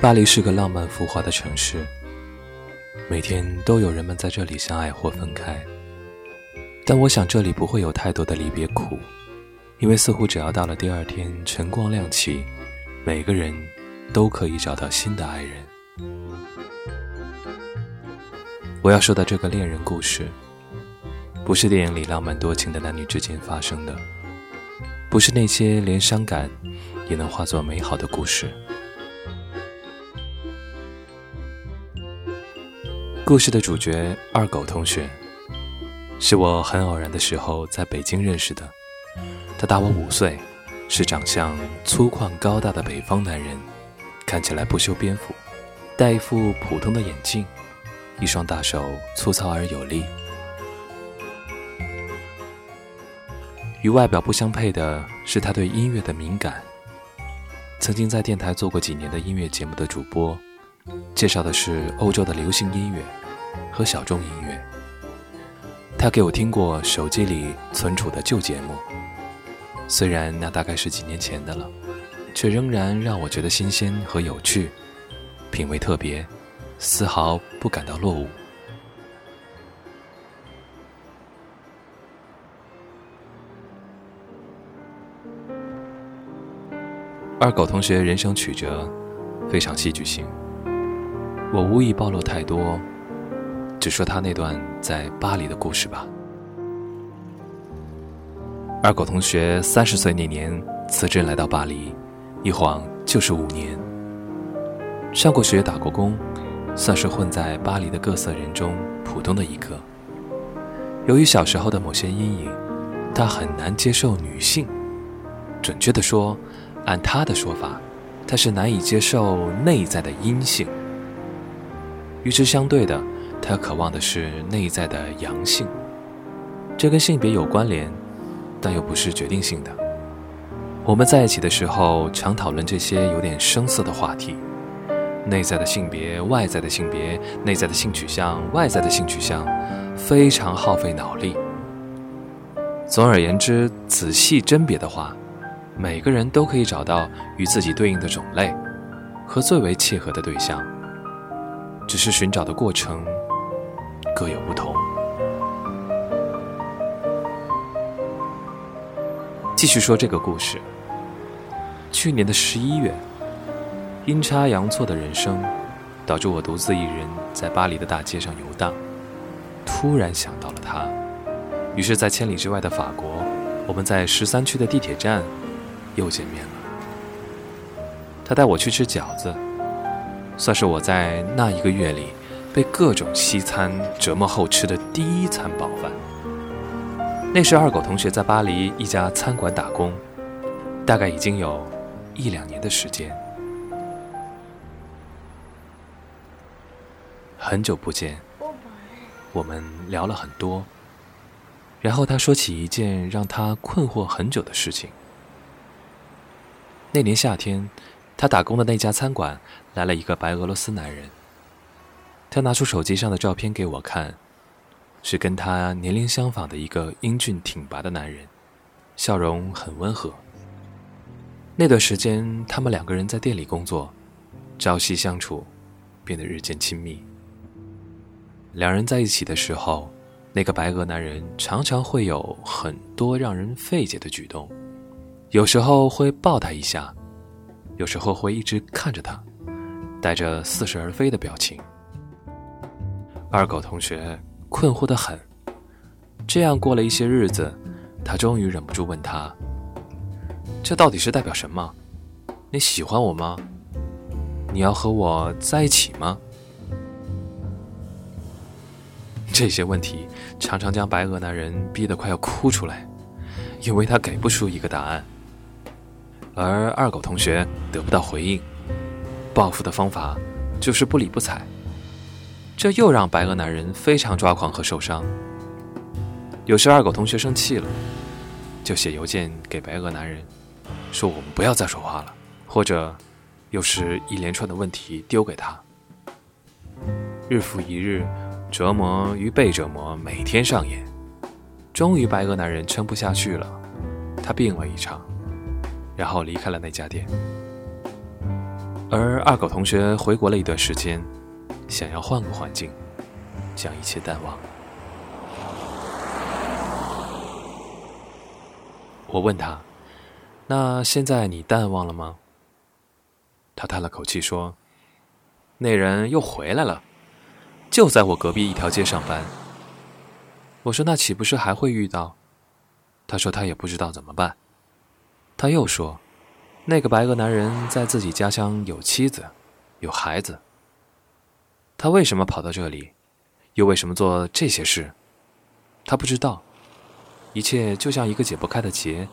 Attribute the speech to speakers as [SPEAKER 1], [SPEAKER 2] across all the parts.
[SPEAKER 1] 巴黎是个浪漫浮华的城市，每天都有人们在这里相爱或分开。但我想这里不会有太多的离别苦，因为似乎只要到了第二天晨光亮起，每个人都可以找到新的爱人。我要说的这个恋人故事，不是电影里浪漫多情的男女之间发生的，不是那些连伤感也能化作美好的故事。故事的主角二狗同学，是我很偶然的时候在北京认识的。他大我五岁，是长相粗犷高大的北方男人，看起来不修边幅，戴一副普通的眼镜，一双大手粗糙而有力。与外表不相配的是他对音乐的敏感，曾经在电台做过几年的音乐节目的主播。介绍的是欧洲的流行音乐和小众音乐。他给我听过手机里存储的旧节目，虽然那大概是几年前的了，却仍然让我觉得新鲜和有趣，品味特别，丝毫不感到落伍。二狗同学人生曲折，非常戏剧性。我无意暴露太多，只说他那段在巴黎的故事吧。二狗同学三十岁那年辞职来到巴黎，一晃就是五年。上过学，打过工，算是混在巴黎的各色人中普通的一个。由于小时候的某些阴影，他很难接受女性。准确的说，按他的说法，他是难以接受内在的阴性。与之相对的，他渴望的是内在的阳性。这跟性别有关联，但又不是决定性的。我们在一起的时候，常讨论这些有点生涩的话题：内在的性别、外在的性别、内在的性取向、外在的性取向，非常耗费脑力。总而言之，仔细甄别的话，每个人都可以找到与自己对应的种类和最为契合的对象。只是寻找的过程各有不同。继续说这个故事。去年的十一月，阴差阳错的人生，导致我独自一人在巴黎的大街上游荡。突然想到了他，于是，在千里之外的法国，我们在十三区的地铁站又见面了。他带我去吃饺子。算是我在那一个月里被各种西餐折磨后吃的第一餐饱饭。那时二狗同学在巴黎一家餐馆打工，大概已经有一两年的时间。很久不见，我们聊了很多。然后他说起一件让他困惑很久的事情。那年夏天。他打工的那家餐馆来了一个白俄罗斯男人。他拿出手机上的照片给我看，是跟他年龄相仿的一个英俊挺拔的男人，笑容很温和。那段时间，他们两个人在店里工作，朝夕相处，变得日渐亲密。两人在一起的时候，那个白俄男人常常会有很多让人费解的举动，有时候会抱他一下。有时候会一直看着他，带着似是而非的表情。二狗同学困惑的很。这样过了一些日子，他终于忍不住问他：“这到底是代表什么？你喜欢我吗？你要和我在一起吗？”这些问题常常将白鹅男人逼得快要哭出来，因为他给不出一个答案。而二狗同学得不到回应，报复的方法就是不理不睬。这又让白鹅男人非常抓狂和受伤。有时二狗同学生气了，就写邮件给白鹅男人，说我们不要再说话了，或者又是一连串的问题丢给他。日复一日，折磨与被折磨每天上演。终于，白鹅男人撑不下去了。他病了一场，然后离开了那家店。而二狗同学回国了一段时间，想要换个环境，将一切淡忘。我问他：“那现在你淡忘了吗？”他叹了口气说：“那人又回来了，就在我隔壁一条街上班。”我说：“那岂不是还会遇到？”他说：“他也不知道怎么办。”他又说：“那个白俄男人在自己家乡有妻子，有孩子。他为什么跑到这里，又为什么做这些事？他不知道。一切就像一个解不开的结，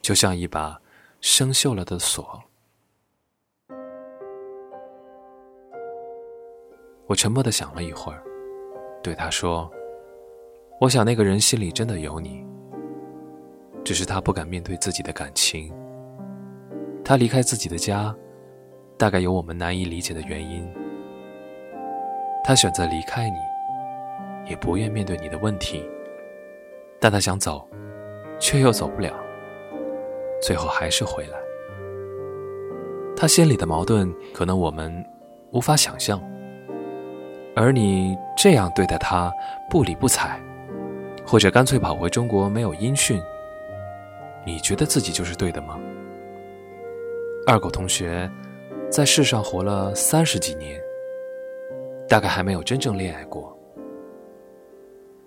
[SPEAKER 1] 就像一把生锈了的锁。”我沉默的想了一会儿，对他说：“我想那个人心里真的有你，只是他不敢面对自己的感情。他离开自己的家，大概有我们难以理解的原因。他选择离开你，也不愿面对你的问题，但他想走，却又走不了，最后还是回来。他心里的矛盾，可能我们无法想象。”而你这样对待他，不理不睬，或者干脆跑回中国没有音讯，你觉得自己就是对的吗？二狗同学在世上活了三十几年，大概还没有真正恋爱过，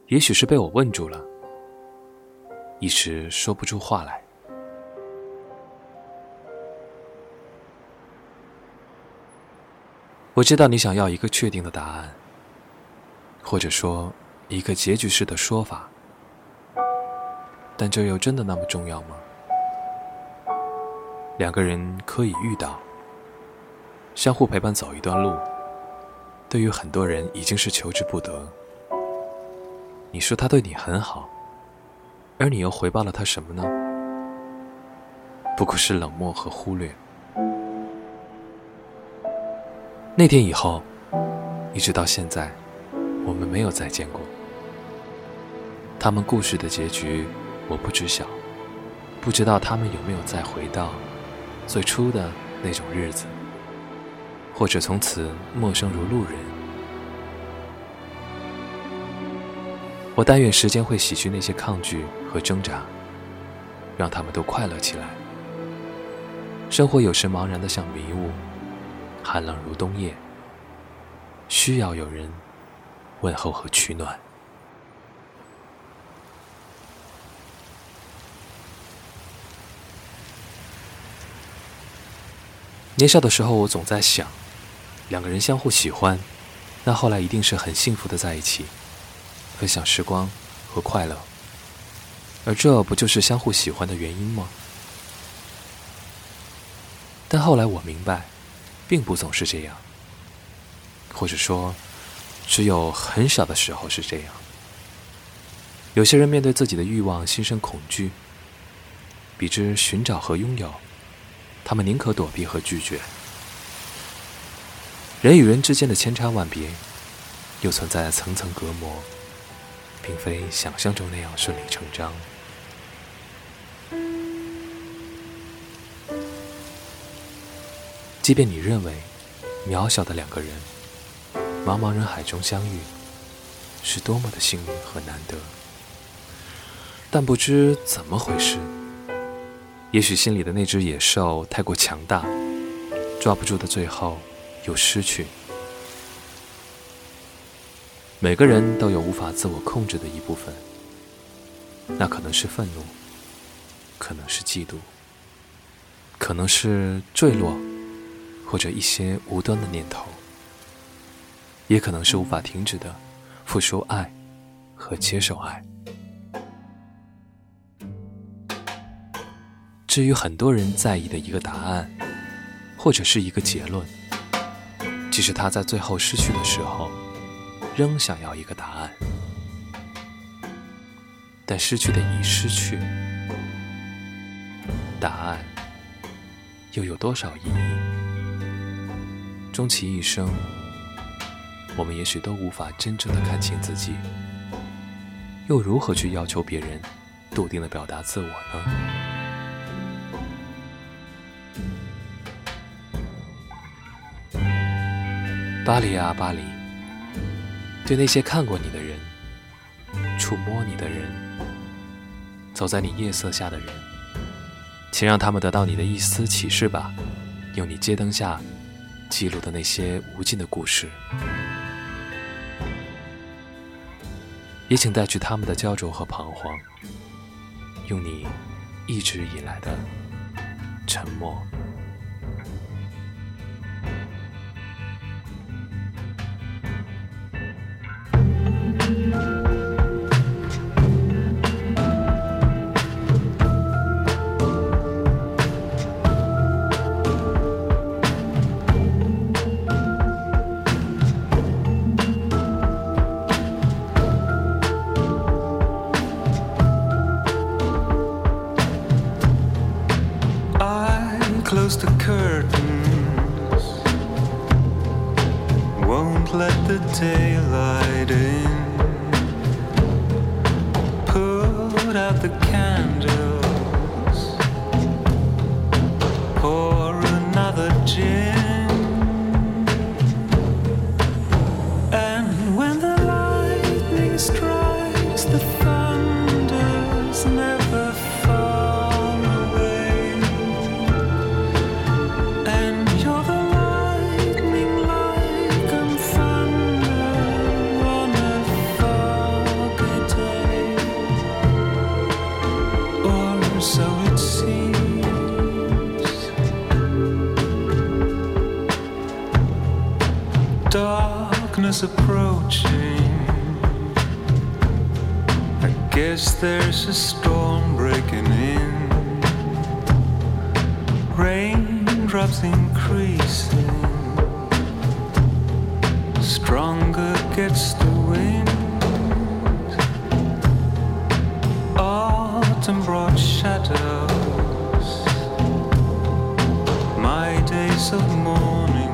[SPEAKER 1] 也许是被我问住了，一时说不出话来。我知道你想要一个确定的答案。或者说，一个结局式的说法，但这又真的那么重要吗？两个人可以遇到，相互陪伴走一段路，对于很多人已经是求之不得。你说他对你很好，而你又回报了他什么呢？不过是冷漠和忽略。那天以后，一直到现在。我们没有再见过。他们故事的结局，我不知晓，不知道他们有没有再回到最初的那种日子，或者从此陌生如路人。我但愿时间会洗去那些抗拒和挣扎，让他们都快乐起来。生活有时茫然的像迷雾，寒冷如冬夜，需要有人。问候和取暖。年少的时候，我总在想，两个人相互喜欢，那后来一定是很幸福的在一起，分享时光和快乐。而这不就是相互喜欢的原因吗？但后来我明白，并不总是这样，或者说。只有很少的时候是这样。有些人面对自己的欲望心生恐惧，比之寻找和拥有，他们宁可躲避和拒绝。人与人之间的千差万别，又存在层层隔膜，并非想象中那样顺理成章。即便你认为渺小的两个人。茫茫人海中相遇，是多么的幸运和难得。但不知怎么回事，也许心里的那只野兽太过强大，抓不住的最后又失去。每个人都有无法自我控制的一部分，那可能是愤怒，可能是嫉妒，可能是坠落，或者一些无端的念头。也可能是无法停止的付出爱和接受爱。至于很多人在意的一个答案，或者是一个结论，即使他在最后失去的时候，仍想要一个答案，但失去的已失去，答案又有多少意义？终其一生。我们也许都无法真正的看清自己，又如何去要求别人笃定的表达自我呢？巴黎啊，巴黎，对那些看过你的人、触摸你的人、走在你夜色下的人，请让他们得到你的一丝启示吧，用你街灯下记录的那些无尽的故事。也请带去他们的焦灼和彷徨，用你一直以来的沉默。
[SPEAKER 2] Close the curtains. Won't let the daylight in. Put out the candles. Pour another gin. Approaching. I guess there's a storm breaking in. Raindrops increasing. Stronger gets the wind. Autumn brought shadows. My days of mourning.